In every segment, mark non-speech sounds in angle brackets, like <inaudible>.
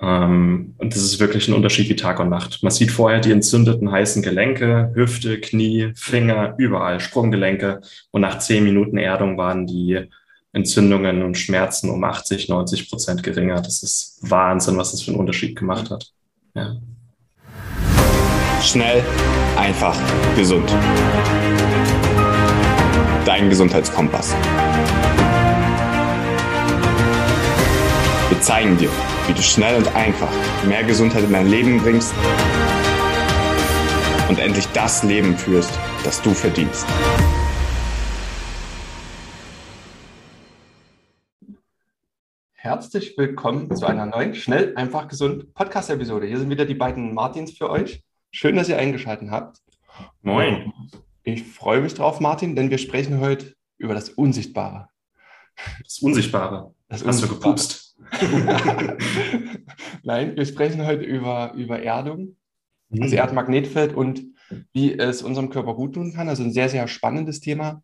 Ähm, und das ist wirklich ein Unterschied wie Tag und Nacht. Man sieht vorher die entzündeten heißen Gelenke, Hüfte, Knie, Finger, überall, Sprunggelenke. Und nach zehn Minuten Erdung waren die Entzündungen und Schmerzen um 80, 90 Prozent geringer. Das ist Wahnsinn, was das für einen Unterschied gemacht hat. Ja. Schnell, einfach, gesund. Dein Gesundheitskompass. Wir zeigen dir, wie du schnell und einfach mehr Gesundheit in dein Leben bringst und endlich das Leben führst, das du verdienst. Herzlich willkommen zu einer neuen Schnell, einfach, gesund Podcast-Episode. Hier sind wieder die beiden Martins für euch. Schön, dass ihr eingeschaltet habt. Moin. Ich freue mich drauf, Martin, denn wir sprechen heute über das Unsichtbare. Das Unsichtbare. Das Hast Unsichtbare. du gepupst? <laughs> Nein, wir sprechen heute über, über Erdung, mhm. also Erdmagnetfeld und wie es unserem Körper gut tun kann. Also ein sehr, sehr spannendes Thema,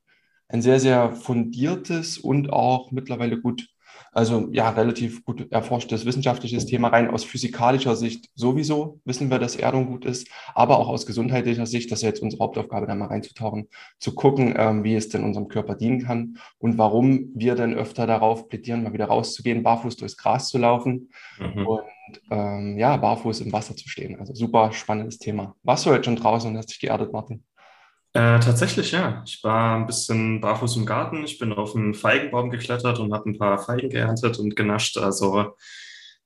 ein sehr, sehr fundiertes und auch mittlerweile gut also ja, relativ gut erforschtes wissenschaftliches Thema rein aus physikalischer Sicht sowieso wissen wir, dass Erdung gut ist, aber auch aus gesundheitlicher Sicht, das ist jetzt unsere Hauptaufgabe, da mal reinzutauchen, zu gucken, ähm, wie es denn unserem Körper dienen kann und warum wir dann öfter darauf plädieren, mal wieder rauszugehen, barfuß durchs Gras zu laufen mhm. und ähm, ja, barfuß im Wasser zu stehen. Also super spannendes Thema. Warst du heute schon draußen und hast dich geerdet, Martin? Äh, tatsächlich ja. Ich war ein bisschen barfuß im Garten. Ich bin auf einen Feigenbaum geklettert und habe ein paar Feigen geerntet und genascht. Also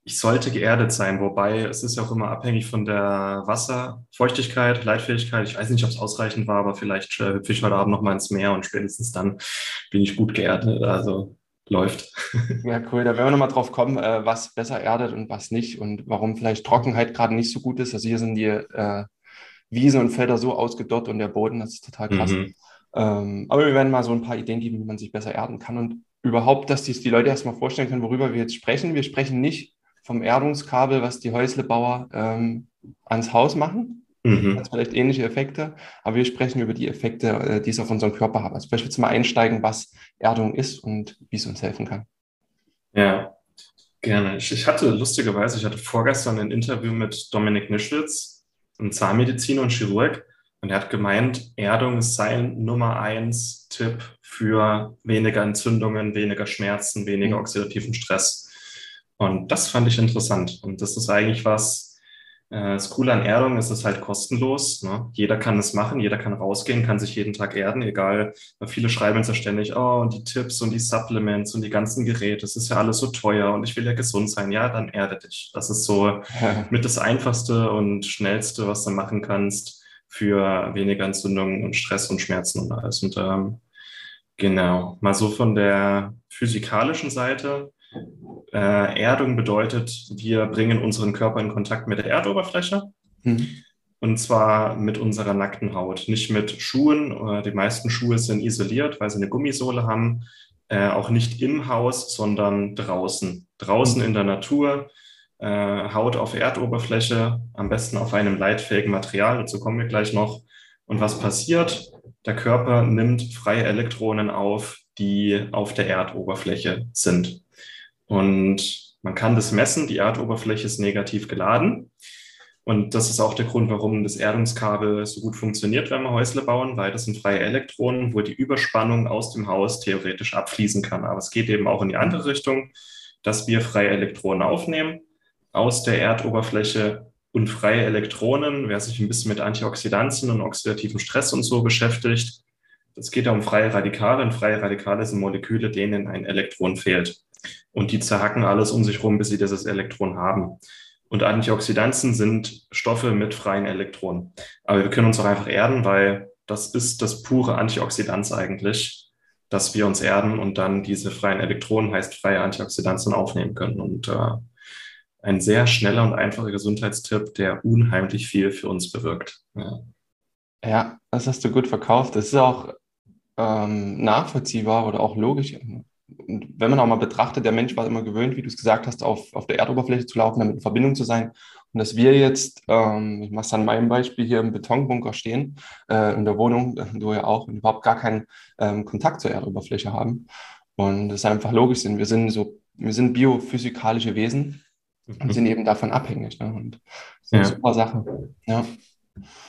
ich sollte geerdet sein, wobei es ist ja auch immer abhängig von der Wasserfeuchtigkeit, Leitfähigkeit. Ich weiß nicht, ob es ausreichend war, aber vielleicht äh, hüpfe ich heute Abend noch mal ins Meer und spätestens dann bin ich gut geerdet. Also läuft. <laughs> Ja, cool. Da werden wir nochmal drauf kommen, äh, was besser erdet und was nicht und warum vielleicht Trockenheit gerade nicht so gut ist. Also hier sind die äh, Wiesen und Felder so ausgedott und der Boden, das ist total krass. Mhm. Ähm, aber wir werden mal so ein paar Ideen geben, wie man sich besser erden kann und überhaupt, dass dies die Leute erstmal vorstellen können, worüber wir jetzt sprechen. Wir sprechen nicht vom Erdungskabel, was die Häuslebauer ähm, ans Haus machen. Mhm. Das hat vielleicht ähnliche Effekte, aber wir sprechen über die Effekte, äh, die es auf unseren Körper hat. Also beispielsweise mal einsteigen, was Erdung ist und wie es uns helfen kann. Ja, gerne. Ich, ich hatte lustigerweise, ich hatte vorgestern ein Interview mit Dominik Nischwitz, ein Zahnmediziner und Chirurg. Und er hat gemeint, Erdung ist sein Nummer eins Tipp für weniger Entzündungen, weniger Schmerzen, weniger mhm. oxidativen Stress. Und das fand ich interessant. Und das ist eigentlich was, äh, das Coole an Erdung ist es halt kostenlos. Ne? Jeder kann es machen, jeder kann rausgehen, kann sich jeden Tag erden, egal. Viele schreiben uns ja ständig, oh, und die Tipps und die Supplements und die ganzen Geräte, das ist ja alles so teuer und ich will ja gesund sein. Ja, dann erde dich. Das ist so <laughs> mit das Einfachste und Schnellste, was du machen kannst für weniger Entzündungen und Stress und Schmerzen und alles. Und ähm, genau, mal so von der physikalischen Seite äh, Erdung bedeutet, wir bringen unseren Körper in Kontakt mit der Erdoberfläche. Mhm. Und zwar mit unserer nackten Haut, nicht mit Schuhen. Die meisten Schuhe sind isoliert, weil sie eine Gummisohle haben. Äh, auch nicht im Haus, sondern draußen. Draußen mhm. in der Natur, äh, Haut auf Erdoberfläche, am besten auf einem leitfähigen Material. Dazu kommen wir gleich noch. Und was passiert? Der Körper nimmt freie Elektronen auf, die auf der Erdoberfläche sind. Und man kann das messen, die Erdoberfläche ist negativ geladen. Und das ist auch der Grund, warum das Erdungskabel so gut funktioniert, wenn wir Häusle bauen, weil das sind freie Elektronen, wo die Überspannung aus dem Haus theoretisch abfließen kann. Aber es geht eben auch in die andere Richtung, dass wir freie Elektronen aufnehmen aus der Erdoberfläche und freie Elektronen, wer sich ein bisschen mit Antioxidantien und oxidativem Stress und so beschäftigt, es geht ja um freie Radikale und freie Radikale sind Moleküle, denen ein Elektron fehlt. Und die zerhacken alles um sich rum, bis sie dieses Elektron haben. Und Antioxidantien sind Stoffe mit freien Elektronen. Aber wir können uns auch einfach erden, weil das ist das pure Antioxidanz eigentlich, dass wir uns erden und dann diese freien Elektronen, heißt freie Antioxidantien, aufnehmen können. Und äh, ein sehr schneller und einfacher Gesundheitstipp, der unheimlich viel für uns bewirkt. Ja, ja das hast du gut verkauft. Das ist auch ähm, nachvollziehbar oder auch logisch und wenn man auch mal betrachtet, der Mensch war immer gewöhnt, wie du es gesagt hast, auf, auf der Erdoberfläche zu laufen, damit in Verbindung zu sein. Und dass wir jetzt, ähm, ich mache es an meinem Beispiel, hier im Betonbunker stehen, äh, in der Wohnung, <laughs> du ja auch, und überhaupt gar keinen ähm, Kontakt zur Erdoberfläche haben. Und das einfach logisch sind. Wir sind so, wir sind biophysikalische Wesen. und sind eben davon abhängig. Ne? Und das ist eine Ja. super Sache. Ja.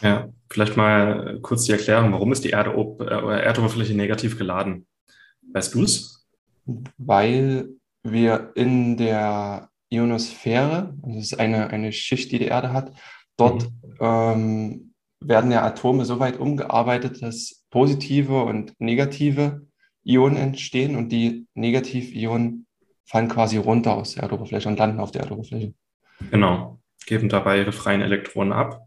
Ja, vielleicht mal kurz die Erklärung, warum ist die Erde ob, äh, Erdoberfläche negativ geladen? Weißt du es? Weil wir in der Ionosphäre, also das ist eine, eine Schicht, die die Erde hat, dort ähm, werden ja Atome so weit umgearbeitet, dass positive und negative Ionen entstehen und die Negativionen fallen quasi runter aus der Erdoberfläche und landen auf der Erdoberfläche. Genau. Geben dabei ihre freien Elektronen ab.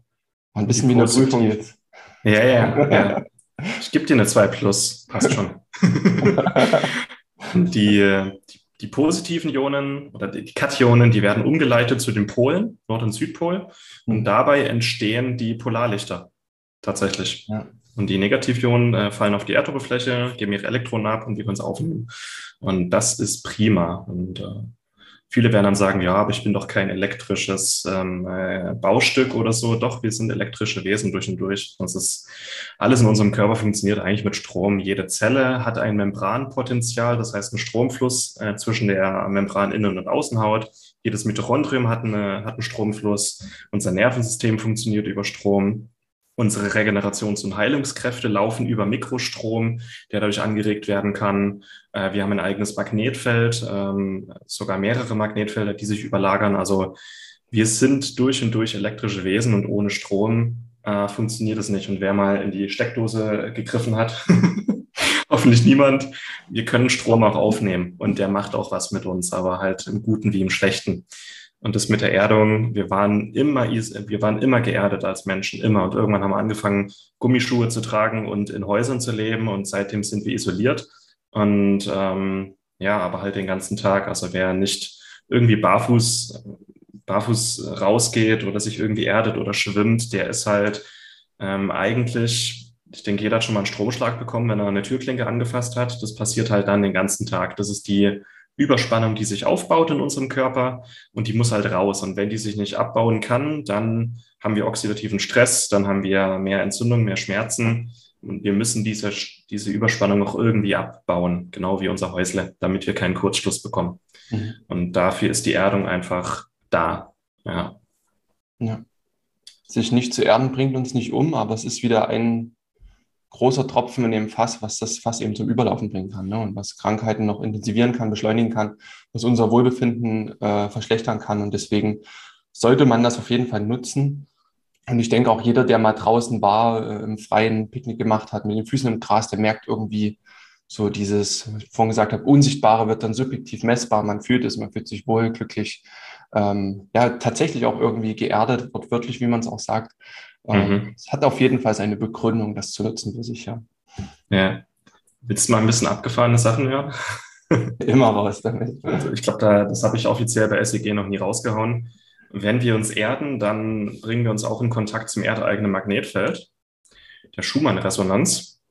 Ein bisschen wie eine. Prüfung jetzt. Ja, ja, ja. <laughs> Ich gebe dir eine 2 plus. Passt schon. <laughs> die, die, die positiven Ionen oder die, Kationen, die werden umgeleitet zu den Polen, Nord- und Südpol. Und Mhm. dabei entstehen die Polarlichter. Tatsächlich. Ja. Und die Negativionen äh, fallen auf die Erdoberfläche, geben ihre Elektronen ab und wir können es aufnehmen. Und das ist prima. Und äh, viele werden dann sagen, ja, aber ich bin doch kein elektrisches ähm, äh, Baustück oder so. Doch, wir sind elektrische Wesen durch und durch. Das ist alles in unserem Körper funktioniert eigentlich mit Strom. Jede Zelle hat ein Membranpotenzial, das heißt einen Stromfluss äh, zwischen der Membraninnen- und Außenhaut. Jedes Mitochondrium hat, eine, hat einen Stromfluss. Unser Nervensystem funktioniert über Strom. Unsere Regenerations- und Heilungskräfte laufen über Mikrostrom, der dadurch angeregt werden kann. Äh, wir haben ein eigenes Magnetfeld, ähm, sogar mehrere Magnetfelder, die sich überlagern. Also wir sind durch und durch elektrische Wesen und ohne Strom äh, funktioniert es nicht. Und wer mal in die Steckdose gegriffen hat, <laughs> hoffentlich niemand, wir können Strom auch aufnehmen und der macht auch was mit uns, aber halt im Guten wie im Schlechten. Und das mit der Erdung, wir waren immer, wir waren immer geerdet als Menschen, immer. Und irgendwann haben wir angefangen, Gummischuhe zu tragen und in Häusern zu leben. Und seitdem sind wir isoliert. Und ähm, ja, aber halt den ganzen Tag. Also wer nicht irgendwie barfuß, barfuß rausgeht oder sich irgendwie erdet oder schwimmt, der ist halt ähm, eigentlich, ich denke, jeder hat schon mal einen Stromschlag bekommen, wenn er eine Türklinke angefasst hat. Das passiert halt dann den ganzen Tag. Das ist die Überspannung, die sich aufbaut in unserem Körper und die muss halt raus. Und wenn die sich nicht abbauen kann, dann haben wir oxidativen Stress, dann haben wir mehr Entzündung, mehr Schmerzen. Und wir müssen diese, diese Überspannung auch irgendwie abbauen, genau wie unser Häusle, damit wir keinen Kurzschluss bekommen. Mhm. Und dafür ist die Erdung einfach da. Ja, Ja. Sich nicht zu erden bringt uns nicht um, aber es ist wieder ein großer Tropfen in dem Fass, was das Fass eben zum Überlaufen bringen kann ne? und was Krankheiten noch intensivieren kann, beschleunigen kann, was unser Wohlbefinden äh, verschlechtern kann. Und deswegen sollte man das auf jeden Fall nutzen. Und ich denke auch jeder, der mal draußen war, äh, im freien Picknick gemacht hat, mit den Füßen im Gras, der merkt irgendwie so dieses, was ich vorhin gesagt habe, Unsichtbare wird dann subjektiv messbar. Man fühlt es, man fühlt sich wohl, glücklich, ähm, ja, tatsächlich auch irgendwie geerdet, wortwörtlich, wie man es auch sagt. Mhm. Es hat auf jeden Fall seine Begründung, das zu nutzen für sich, ja. ja. Willst du mal ein bisschen abgefahrene Sachen hören? <laughs> Immer raus damit. Also ich glaube, da, das habe ich offiziell bei SEG noch nie rausgehauen. Wenn wir uns erden, dann bringen wir uns auch in Kontakt zum erdeigenen Magnetfeld, der Schumann-Resonanz,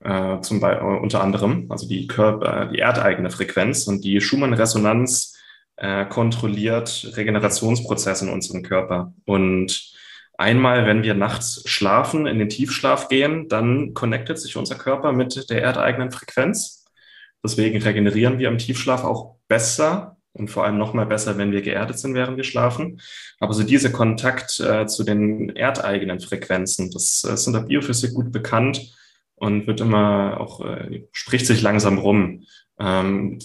äh, zum Be äh, unter anderem, also die, Körper, die erdeigene Frequenz. Und die Schumann-Resonanz äh, kontrolliert Regenerationsprozesse in unserem Körper. Und einmal, wenn wir nachts schlafen, in den Tiefschlaf gehen, dann connectet sich unser Körper mit der erdeigenen Frequenz. Deswegen regenerieren wir im Tiefschlaf auch besser und vor allem nochmal besser, wenn wir geerdet sind, während wir schlafen. Aber so dieser Kontakt äh, zu den erdeigenen Frequenzen, das äh, ist in der Biophysik gut bekannt und wird immer auch, äh, spricht sich langsam rum. Ähm,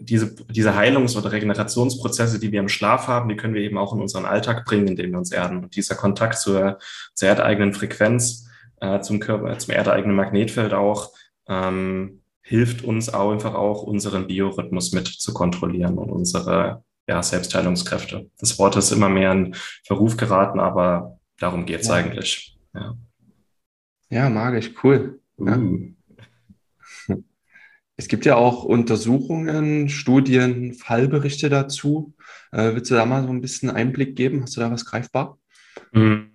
diese, diese Heilungs- oder Regenerationsprozesse, die wir im Schlaf haben, die können wir eben auch in unseren Alltag bringen, indem wir uns erden. Und dieser Kontakt zur, zur erdeigenen Frequenz, äh, zum Körper, zum erdeigenen Magnetfeld auch, ähm, hilft uns auch einfach auch, unseren Biorhythmus mit zu kontrollieren und unsere ja, Selbstheilungskräfte. Das Wort ist immer mehr in Verruf geraten, aber darum geht's Ja. eigentlich. Ja. Ja, magisch, cool. Ja. Es gibt ja auch Untersuchungen, Studien, Fallberichte dazu. Äh, willst du da mal so ein bisschen Einblick geben? Hast du da was greifbar? Mm.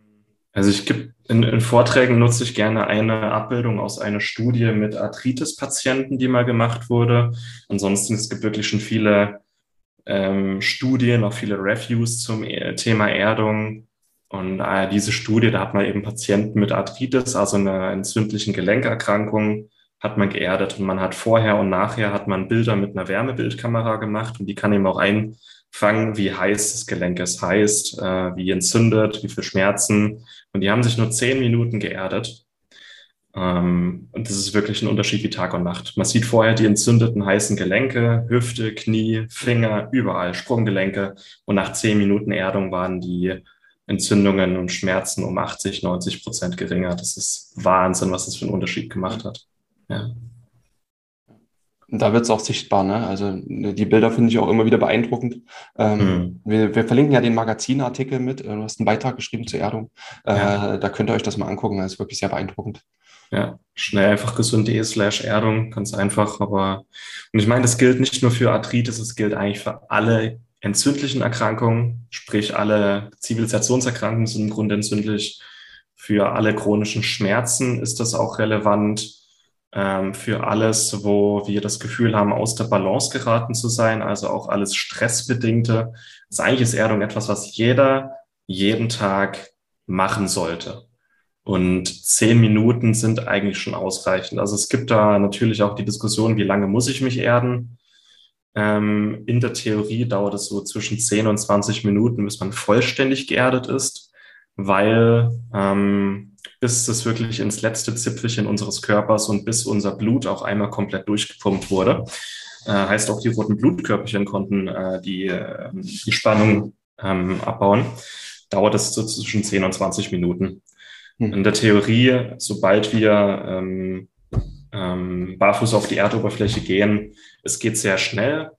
Also ich gebe in, in Vorträgen nutze ich gerne eine Abbildung aus einer Studie mit Arthritis-Patienten, die mal gemacht wurde. Ansonsten es gibt wirklich schon viele ähm, Studien, auch viele Reviews zum äh, Thema Erdung. Und äh, diese Studie, da hat man eben Patienten mit Arthritis, also einer entzündlichen Gelenkerkrankung, hat man geerdet und man hat vorher und nachher hat man Bilder mit einer Wärmebildkamera gemacht und die kann eben auch fangen, wie heiß das Gelenk ist, heißt, äh, wie entzündet, wie viel Schmerzen. Und die haben sich nur zehn Minuten geerdet. Ähm, und das ist wirklich ein Unterschied wie Tag und Nacht. Man sieht vorher die entzündeten heißen Gelenke, Hüfte, Knie, Finger, überall, Sprunggelenke. Und nach zehn Minuten Erdung waren die Entzündungen und Schmerzen um 80, 90 Prozent geringer. Das ist Wahnsinn, was das für einen Unterschied gemacht hat. Ja. Da wird es auch sichtbar, ne? Also ne, die Bilder finde ich auch immer wieder beeindruckend. Ähm, mhm. wir, wir, verlinken ja den Magazinartikel mit. Du hast einen Beitrag geschrieben zur Erdung. Äh, ja. Da könnt ihr euch das mal angucken. Das ist wirklich sehr beeindruckend. Ja, schnell einfach gesund.de slash Erdung, ganz einfach. Aber und ich meine, das gilt nicht nur für Arthritis, es gilt eigentlich für alle entzündlichen Erkrankungen, sprich alle Zivilisationserkrankungen sind im Grunde entzündlich. Für alle chronischen Schmerzen ist das auch relevant. Ähm, für alles, wo wir das Gefühl haben, aus der Balance geraten zu sein, also auch alles Stressbedingte. Das eigentlich ist Erdung etwas, was jeder jeden Tag machen sollte. Und zehn Minuten sind eigentlich schon ausreichend. Also es gibt da natürlich auch die Diskussion, wie lange muss ich mich erden? Ähm, in der Theorie dauert es so zwischen 10 und 20 Minuten, bis man vollständig geerdet ist, weil ähm, bis es wirklich ins letzte Zipfelchen unseres Körpers und bis unser Blut auch einmal komplett durchgepumpt wurde, äh, heißt auch die roten Blutkörperchen konnten äh, die, äh, die Spannung ähm, abbauen, dauert es so zwischen 10 und 20 Minuten. Hm. In der Theorie, sobald wir ähm, ähm, barfuß auf die Erdoberfläche gehen, es geht sehr schnell.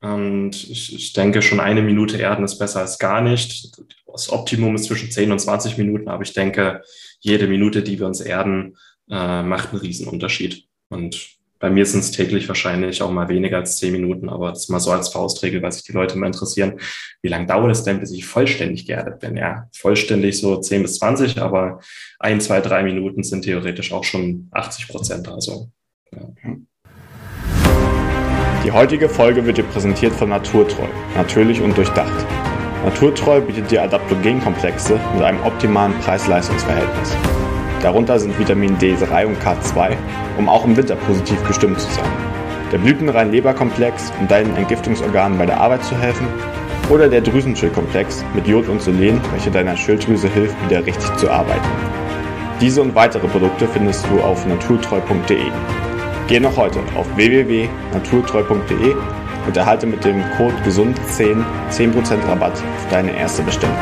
Und ich, ich denke, schon eine Minute Erden ist besser als gar nicht. Das Optimum ist zwischen 10 und 20 Minuten, aber ich denke, jede Minute, die wir uns erden, äh, macht einen Riesenunterschied. Und bei mir sind es täglich wahrscheinlich auch mal weniger als zehn Minuten, aber das mal so als Faustregel, weil sich die Leute mal interessieren. Wie lange dauert es denn, bis ich vollständig geerdet bin? Ja, vollständig so 10 bis 20, aber ein, zwei, drei Minuten sind theoretisch auch schon 80 Prozent. Also, ja. Die heutige Folge wird dir präsentiert von Naturtreu, natürlich und durchdacht. Naturtreu bietet dir Adaptogenkomplexe mit einem optimalen Preis-Leistungs-Verhältnis. Darunter sind Vitamin D3 und K2, um auch im Winter positiv gestimmt zu sein. Der blütenrein Leberkomplex, um deinen Entgiftungsorganen bei der Arbeit zu helfen. Oder der Drüsenschildkomplex mit Jod und Selen, welcher deiner Schilddrüse hilft, wieder richtig zu arbeiten. Diese und weitere Produkte findest du auf naturtreu.de. Geh noch heute auf www.naturtreu.de und erhalte mit dem Code GESUND10 10% Rabatt auf deine erste Bestellung.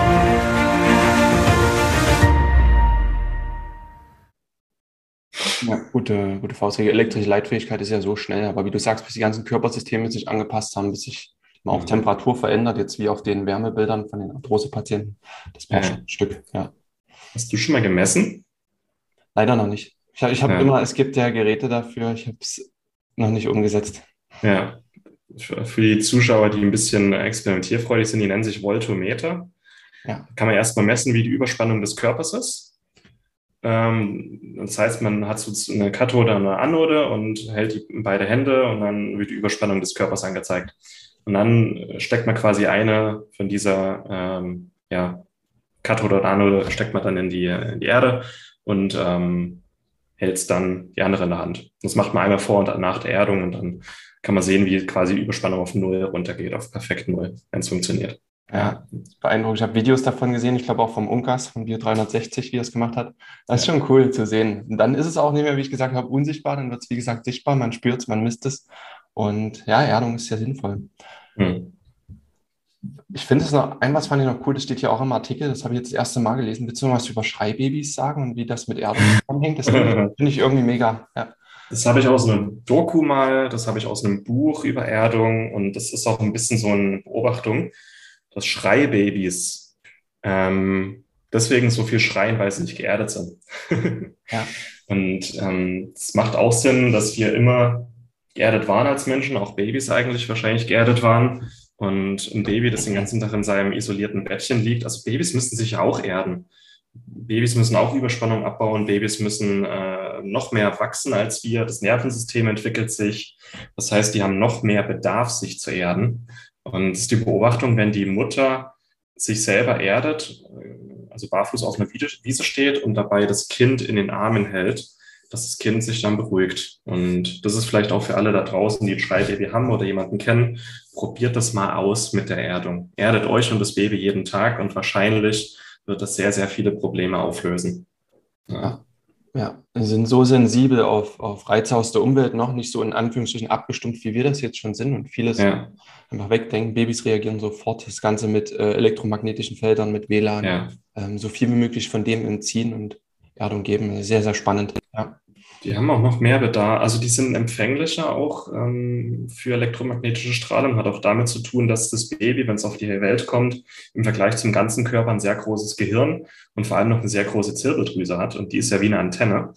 Ja, gute, gute Faustregel. Elektrische Leitfähigkeit ist ja so schnell, aber wie du sagst, bis die ganzen Körpersysteme sich angepasst haben, bis sich auch mhm. Temperatur verändert, jetzt wie auf den Wärmebildern von den Arthrose-Patienten, das braucht ja. ein Stück, ja. Hast du schon mal gemessen? Leider noch nicht. Ich, ich habe ja. immer, es gibt ja Geräte dafür, ich habe es noch nicht umgesetzt. Ja, für die Zuschauer, die ein bisschen experimentierfreudig sind, die nennen sich Voltometer. Ja. Kann man erstmal messen, wie die Überspannung des Körpers ist. Ähm, das heißt, man hat so eine Kathode und eine Anode und hält die in beide Hände und dann wird die Überspannung des Körpers angezeigt. Und dann steckt man quasi eine von dieser ähm, ja, Kathode oder Anode, steckt man dann in die, in die Erde und ähm, hält dann die andere in der Hand. Das macht man einmal vor und nach der Erdung und dann kann man sehen, wie quasi die Überspannung auf Null runtergeht, auf perfekt Null, wenn es funktioniert. Ja, beeindruckend. Ich habe Videos davon gesehen, ich glaube auch vom Unkas, von Bio 360, wie er es gemacht hat. Das ist schon cool zu sehen. Und dann ist es auch nicht mehr, wie ich gesagt habe, unsichtbar, dann wird es, wie gesagt, sichtbar, man spürt es, man misst es. Und ja, Erdung ist sehr sinnvoll. Hm. Ich finde es noch, ein was fand ich noch cool, das steht hier auch im Artikel, das habe ich jetzt das erste Mal gelesen. Willst du noch was über Schreibabys sagen und wie das mit Erdung <laughs> zusammenhängt? Das finde ich, find ich irgendwie mega. Ja. Das habe ich aus einem Doku mal, das habe ich aus einem Buch über Erdung und das ist auch ein bisschen so eine Beobachtung dass Schreibabys ähm, deswegen so viel schreien, weil sie nicht geerdet sind. <laughs> ja. Und ähm, es ähm, macht auch Sinn, dass wir immer geerdet waren als Menschen, auch Babys eigentlich wahrscheinlich geerdet waren. Und ein Baby, das den ganzen Tag in seinem isolierten Bettchen liegt, also Babys müssen sich auch erden. Babys müssen auch Überspannung abbauen, Babys müssen äh, noch mehr wachsen als wir, das Nervensystem entwickelt sich. Das heißt, die haben noch mehr Bedarf, sich zu erden. Und es ist die Beobachtung, wenn die Mutter sich selber erdet, also barfuß auf einer Wiese steht und dabei das Kind in den Armen hält, dass das Kind sich dann beruhigt. Und das ist vielleicht auch für alle da draußen, die ein Schreibaby haben oder jemanden kennen, probiert das mal aus mit der Erdung. Erdet euch und das Baby jeden Tag und wahrscheinlich wird das sehr, sehr viele Probleme auflösen. Ja. Ja, sind so sensibel auf, auf Reize aus der Umwelt noch nicht so in Anführungsstrichen abgestumpft, wie wir das jetzt schon sind und vieles ja. einfach wegdenken. Babys reagieren sofort, das Ganze mit äh, elektromagnetischen Feldern, mit WLAN, ja. ähm, so viel wie möglich von dem entziehen und Erdung geben. Sehr, sehr spannend. Ja. Die haben auch noch mehr Bedarf. Also die sind empfänglicher auch ähm, für elektromagnetische Strahlung. Hat auch damit zu tun, dass das Baby, wenn es auf die Welt kommt, im Vergleich zum ganzen Körper ein sehr großes Gehirn und vor allem noch eine sehr große Zirbeldrüse hat. Und die ist ja wie eine Antenne.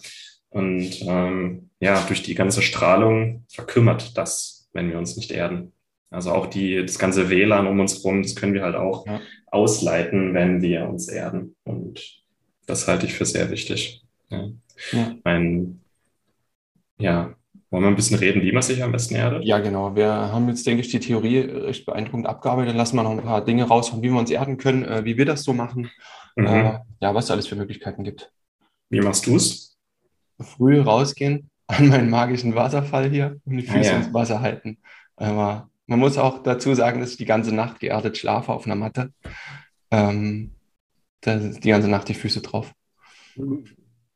Und ähm, ja, durch die ganze Strahlung verkümmert das, wenn wir uns nicht erden. Also auch die, das ganze WLAN um uns herum, das können wir halt auch ja. ausleiten, wenn wir uns erden. Und das halte ich für sehr wichtig. Ja. Ja. Mein, ja, wollen wir ein bisschen reden, wie man sich am besten erdet? Ja, genau. Wir haben jetzt, denke ich, die Theorie recht beeindruckend abgearbeitet. Lassen wir noch ein paar Dinge raushauen, wie wir uns erden können, äh, wie wir das so machen. Mhm. Äh, ja, was es alles für Möglichkeiten gibt. Wie machst du es? Früh rausgehen an meinen magischen Wasserfall hier und die Füße ah, ja. ins Wasser halten. Aber man muss auch dazu sagen, dass ich die ganze Nacht geerdet schlafe auf einer Matte. Ähm, die ganze Nacht die Füße drauf. Da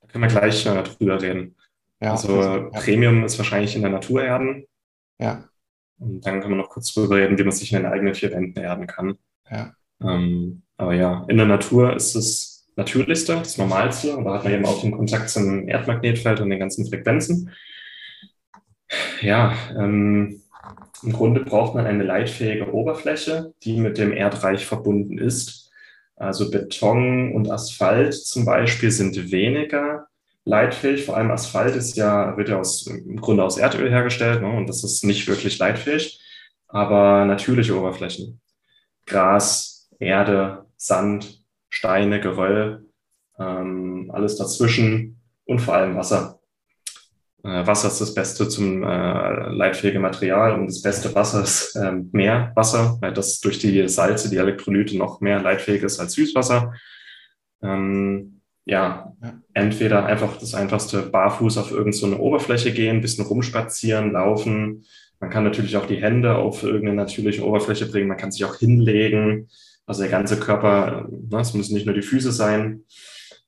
können wir gleich äh, drüber reden. Ja, also ja. Premium ist wahrscheinlich in der Natur erden. Ja. Und dann können wir noch kurz drüber reden, wie man sich in den eigenen vier Wänden erden kann. Ja. Ähm, aber ja, in der Natur ist es natürlichste, das Normalste. Und da hat man eben auch den Kontakt zum Erdmagnetfeld und den ganzen Frequenzen. Ja, ähm, im Grunde braucht man eine leitfähige Oberfläche, die mit dem Erdreich verbunden ist. Also Beton und Asphalt zum Beispiel sind weniger leitfähig. Vor allem Asphalt ist ja, wird ja aus, im Grunde aus Erdöl hergestellt ne? und das ist nicht wirklich leitfähig. Aber natürliche Oberflächen, Gras, Erde, Sand, Steine, Geröll, ähm, alles dazwischen und vor allem Wasser. Äh, Wasser ist das Beste zum äh, leitfähige Material und das beste Wasser ist äh, Meerwasser, weil das durch die Salze, die Elektrolyte noch mehr leitfähig ist als Süßwasser. Ähm, ja, entweder einfach das einfachste barfuß auf irgendeine so Oberfläche gehen, ein bisschen rumspazieren, laufen. Man kann natürlich auch die Hände auf irgendeine natürliche Oberfläche bringen. Man kann sich auch hinlegen. Also der ganze Körper, ne, es müssen nicht nur die Füße sein.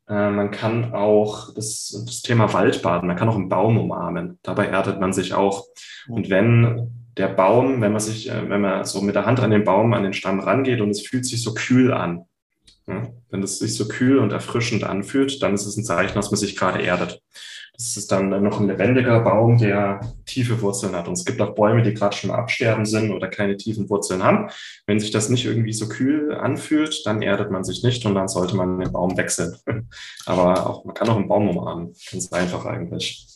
Äh, man kann auch das, das Thema Waldbaden, man kann auch einen Baum umarmen. Dabei erdet man sich auch. Und wenn der Baum, wenn man sich, äh, wenn man so mit der Hand an den Baum, an den Stamm rangeht und es fühlt sich so kühl an, ja, wenn es sich so kühl und erfrischend anfühlt, dann ist es ein Zeichen, dass man sich gerade erdet. Das ist dann noch ein lebendiger Baum, der tiefe Wurzeln hat. Und es gibt auch Bäume, die gerade schon absterben sind oder keine tiefen Wurzeln haben. Wenn sich das nicht irgendwie so kühl anfühlt, dann erdet man sich nicht und dann sollte man den Baum wechseln. <laughs> Aber auch, man kann auch einen Baum umarmen. Ganz einfach eigentlich.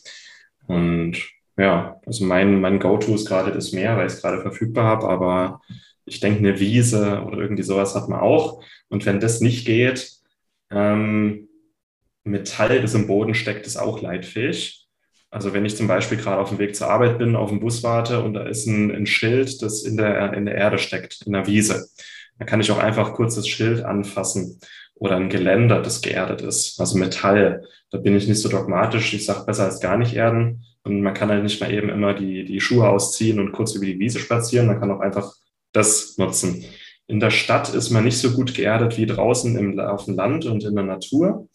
Und ja, also mein, mein Go-To ist gerade das Meer, weil ich es gerade verfügbar habe. Aber ich denke, eine Wiese oder irgendwie sowas hat man auch. Und wenn das nicht geht, ähm, Metall, das im Boden steckt, ist auch leitfähig. Also wenn ich zum Beispiel gerade auf dem Weg zur Arbeit bin, auf dem Bus warte und da ist ein, ein Schild, das in der, in der Erde steckt, in der Wiese, dann kann ich auch einfach kurz das Schild anfassen oder ein Geländer, das geerdet ist, also Metall. Da bin ich nicht so dogmatisch. Ich sage besser als gar nicht erden. Und man kann halt nicht mal eben immer die, die Schuhe ausziehen und kurz über die Wiese spazieren. Man kann auch einfach das nutzen. In der Stadt ist man nicht so gut geerdet wie draußen im, auf dem Land und in der Natur.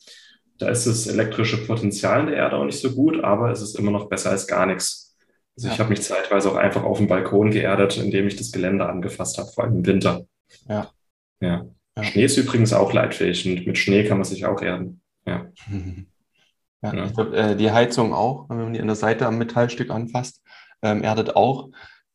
Da ist das elektrische Potenzial in der Erde auch nicht so gut, aber es ist immer noch besser als gar nichts. Also ja. ich habe mich zeitweise auch einfach auf dem Balkon geerdet, indem ich das Gelände angefasst habe, vor allem im Winter. Ja. ja. ja. Schnee ist übrigens auch leitfähig und mit Schnee kann man sich auch erden. Ja. <laughs> Ja, ja. Ich glaube, äh, die Heizung auch, wenn man die an der Seite am Metallstück anfasst, ähm, erdet auch.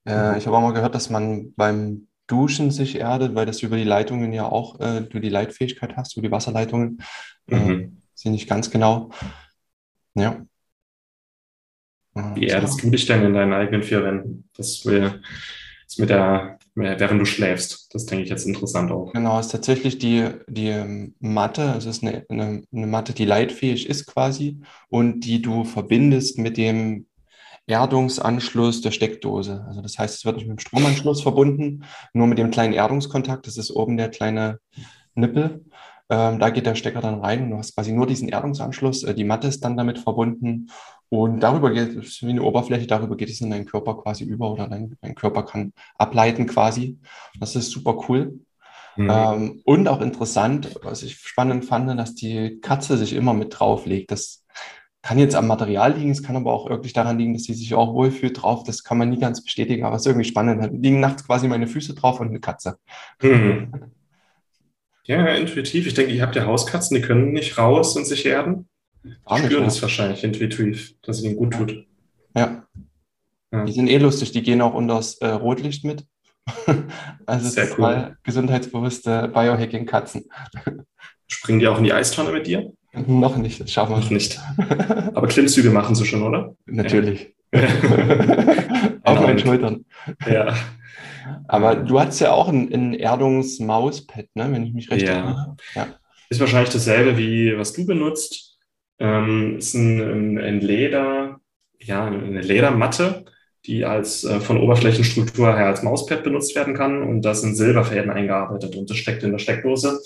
Äh, mhm. ich habe auch mal gehört, dass man beim Duschen sich erdet, weil das über die Leitungen ja auch, äh, du die Leitfähigkeit hast, über die Wasserleitungen. Äh, mhm. Äh, nicht ganz genau. Ja. Wie erdest du dich denn in deinen eigenen vier Wänden? Das, ist mit der, während du schläfst. Das denke ich jetzt interessant auch. Genau, es ist tatsächlich die, die Matte, also es ist eine, eine, eine Matte, die leitfähig ist quasi und die du verbindest mit dem Erdungsanschluss der Steckdose. Also das heißt, es wird nicht mit dem Stromanschluss verbunden, nur mit dem kleinen Erdungskontakt. Das ist oben der kleine Nippel. Ähm, da geht der Stecker dann rein und du hast quasi nur diesen Erdungsanschluss. Äh, die Matte ist dann damit verbunden und darüber geht es wie eine Oberfläche, darüber geht es in deinen Körper quasi über oder dein, dein Körper kann ableiten quasi. Das ist super cool. Mhm. Ähm, und auch interessant, was ich spannend fand, dass die Katze sich immer mit drauflegt. Das kann jetzt am Material liegen, es kann aber auch wirklich daran liegen, dass sie sich auch wohlfühlt drauf. Das kann man nie ganz bestätigen, aber es ist irgendwie spannend. Da liegen nachts quasi meine Füße drauf und eine Katze. Mhm. Ja, intuitiv. Ich denke, ihr habt ja Hauskatzen, die können nicht raus und sich erden. Die spüren es wahrscheinlich intuitiv, dass es ihnen gut tut. Ja. ja. Die sind eh lustig, die gehen auch unter das äh, Rotlicht mit. <laughs> also Sehr cool. gesundheitsbewusste Biohacking-Katzen. <laughs> Springen die auch in die Eistonne mit dir? Noch nicht, das schaffen wir. Noch nicht. Aber Klimmzüge machen sie schon, oder? Natürlich. <laughs> Auf meinen Schultern. Ja. Aber du hast ja auch ein, ein Erdungsmauspad, ne? wenn ich mich recht ja. erinnere. Ja. Ist wahrscheinlich dasselbe wie was du benutzt. Ähm, ist ein, ein, Leder, ja, eine Ledermatte, die als äh, von Oberflächenstruktur her als Mauspad benutzt werden kann und da sind Silberfäden eingearbeitet und das steckt in der Steckdose.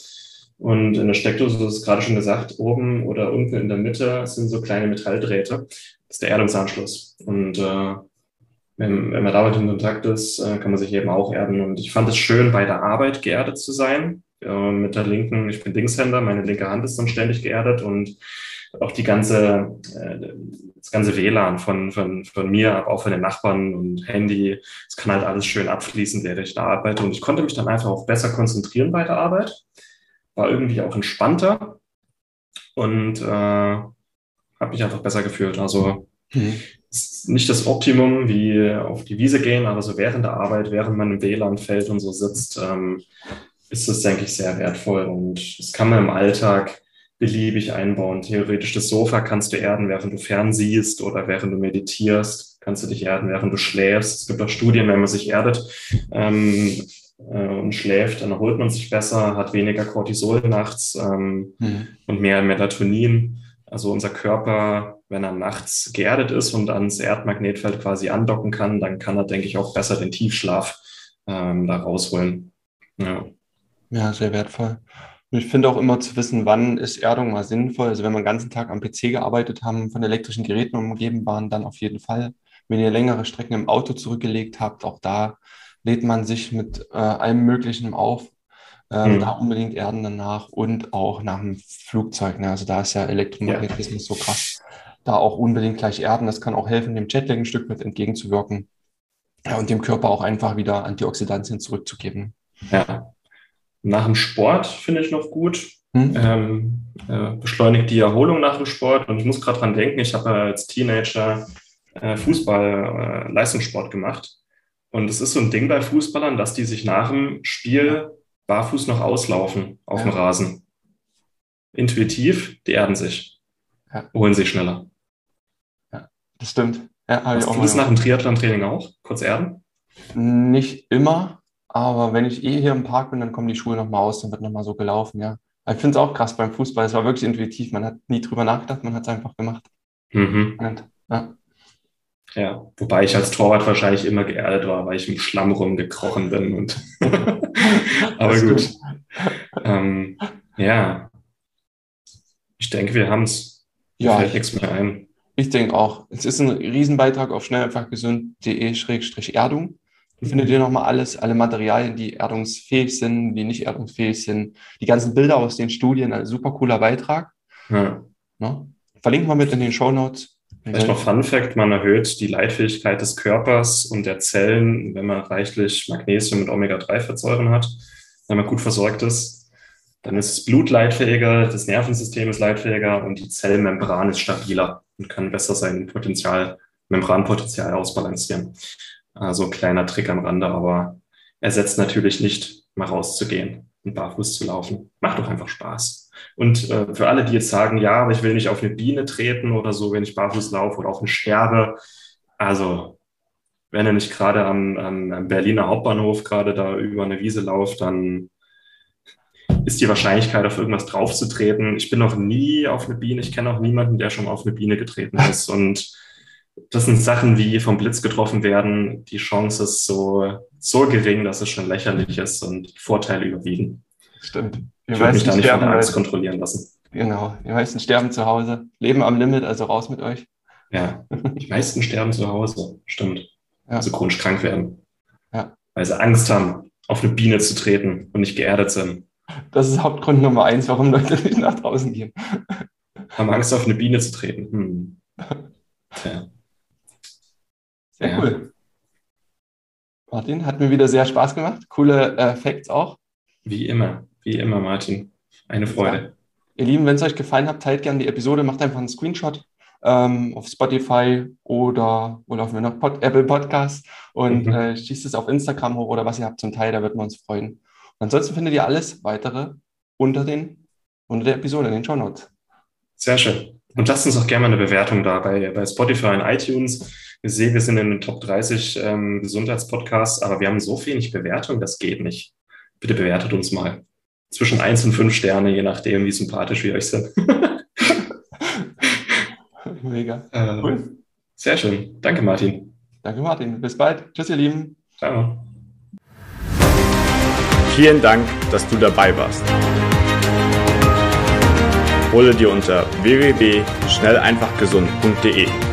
Und in der Steckdose, du hast gerade schon gesagt, oben oder unten in der Mitte sind so kleine Metalldrähte. Das ist der Erdungsanschluss. Und äh, wenn, man damit in Kontakt ist, äh, kann man sich eben auch erden. Und ich fand es schön, bei der Arbeit geerdet zu sein. Mit der linken, ich bin Linkshänder, meine linke Hand ist dann ständig geerdet und auch die ganze, äh, das ganze WLAN von, von, von mir, aber auch von den Nachbarn und Handy, es kann halt alles schön abfließen, während ich da arbeite. Und ich konnte mich dann einfach auch besser konzentrieren bei der Arbeit war irgendwie auch entspannter und äh, habe mich einfach besser gefühlt. Also mhm. Nicht das Optimum wie auf die Wiese gehen, aber so während der Arbeit, während man im WLAN fällt und so sitzt, ähm, ist das, denke ich, sehr wertvoll. Und das kann man im Alltag beliebig einbauen. Theoretisch das Sofa kannst du erden, während du fernsiehst oder während du meditierst, kannst du dich erden, während du schläfst. Es gibt auch Studien, wenn man sich erdet, ähm, äh, und schläft, dann erholt man sich besser, hat weniger Cortisol nachts ähm, mhm. und mehr Melatonin. Also unser Körper, wenn er nachts geerdet ist und ans Erdmagnetfeld quasi andocken kann, dann kann er, denke ich, auch besser den Tiefschlaf ähm, da rausholen. Ja. ja, sehr wertvoll. Ich finde auch immer zu wissen, wann ist Erdung mal sinnvoll. Also wenn wir den ganzen Tag am PC gearbeitet haben, von elektrischen Geräten umgeben waren, dann auf jeden Fall. Wenn ihr längere Strecken im Auto zurückgelegt habt, auch da lädt man sich mit äh, allem Möglichen auf. Ähm, mhm. Da unbedingt Erden danach und auch nach dem Flugzeug. Ne? Also da ist ja Elektromagnetismus ja. so krass. Da auch unbedingt gleich Erden. Das kann auch helfen, dem Jetlag ein Stück mit entgegenzuwirken. Ja, und dem Körper auch einfach wieder Antioxidantien zurückzugeben. Ja. Nach dem Sport finde ich noch gut. Hm? Ähm, äh, beschleunigt die Erholung nach dem Sport. Und ich muss gerade dran denken, ich habe als Teenager äh, Fußball, äh, Leistungssport gemacht. Und es ist so ein Ding bei Fußballern, dass die sich nach dem Spiel barfuß noch auslaufen auf ja. dem Rasen. Intuitiv, die erden sich, ja. holen sich schneller. Ja, das stimmt. Ja, Hast du das nach dem Triathlon-Training auch? Kurz erden? Nicht immer, aber wenn ich eh hier im Park bin, dann kommen die Schuhe nochmal aus, dann wird nochmal so gelaufen, ja. Ich finde es auch krass beim Fußball. Es war wirklich intuitiv. Man hat nie drüber nachgedacht, man hat es einfach gemacht. Mhm. Und, ja. Ja, wobei ich als Torwart wahrscheinlich immer geerdet war, weil ich im Schlamm rumgekrochen bin. Und <laughs> <laughs> Aber gut. Ähm, ja. Ich denke, wir haben es. Ja, fällt nichts mehr ein. Ich denke auch. Es ist ein Riesenbeitrag auf schnelleinfachgesund.de-erdung. Da findet ihr nochmal alles, alle Materialien, die erdungsfähig sind, die nicht erdungsfähig sind, die ganzen Bilder aus den Studien, ein super cooler Beitrag. Ja. Ne? Verlinken wir mit in den Show Notes. Vielleicht noch Fun Fact, man erhöht die Leitfähigkeit des Körpers und der Zellen, wenn man reichlich Magnesium und Omega-3-Fettsäuren hat, wenn man gut versorgt ist. Dann ist das Blut leitfähiger, das Nervensystem ist leitfähiger und die Zellmembran ist stabiler und kann besser sein Potenzial, Membranpotenzial ausbalancieren. Also kleiner Trick am Rande, aber ersetzt natürlich nicht, mal rauszugehen und barfuß zu laufen. Macht doch einfach Spaß. Und äh, für alle, die jetzt sagen, ja, aber ich will nicht auf eine Biene treten oder so, wenn ich barfuß laufe oder auf eine Sterbe, also wenn er nicht gerade am, am, Berliner Hauptbahnhof gerade da über eine Wiese lauft, dann ist die Wahrscheinlichkeit, auf irgendwas draufzutreten. Ich bin noch nie auf eine Biene, ich kenne auch niemanden, der schon auf eine Biene getreten ist. Und das sind Sachen wie vom Blitz getroffen werden. Die Chance ist so, so gering, dass es schon lächerlich ist und Vorteile überwiegen. Stimmt. Die ich würde mich da nicht von der Angst kontrollieren lassen. Genau, die meisten sterben zu Hause, leben am Limit, also raus mit euch. Ja, die meisten sterben zu Hause, stimmt. Ja. Also chronisch krank werden. Ja. Weil sie Angst haben, auf eine Biene zu treten und nicht geerdet sind. Das ist Hauptgrund Nummer eins, warum Leute nicht nach draußen gehen. Haben Angst, auf eine Biene zu treten. Hm. <laughs> Tja. Sehr ja. cool. Martin, hat mir wieder sehr Spaß gemacht. Coole äh, Facts auch. Wie immer, wie immer, Martin. Eine Freude. Ja. Ihr Lieben, wenn es euch gefallen hat, teilt gerne die Episode, macht einfach einen Screenshot ähm, auf Spotify oder wo laufen wir noch? Pod, Apple Podcast und mhm. äh, schießt es auf Instagram hoch oder was ihr habt zum Teil, da würden wir uns freuen. Und ansonsten findet ihr alles weitere unter, den, unter der Episode in den Show Notes. Sehr schön. Und lasst uns auch gerne mal eine Bewertung da bei, bei Spotify und iTunes. Ich sehe, wir sind in den Top 30 ähm, Gesundheitspodcasts, aber wir haben so wenig Bewertung, das geht nicht. Bitte bewertet uns mal. Zwischen 1 und 5 Sterne, je nachdem, wie sympathisch wir euch sind. <laughs> Mega. Äh, cool. Sehr schön. Danke, Martin. Danke, Martin. Bis bald. Tschüss, ihr Lieben. Ciao. Vielen Dank, dass du dabei warst. Hole dir unter www.schnelleinfachgesund.de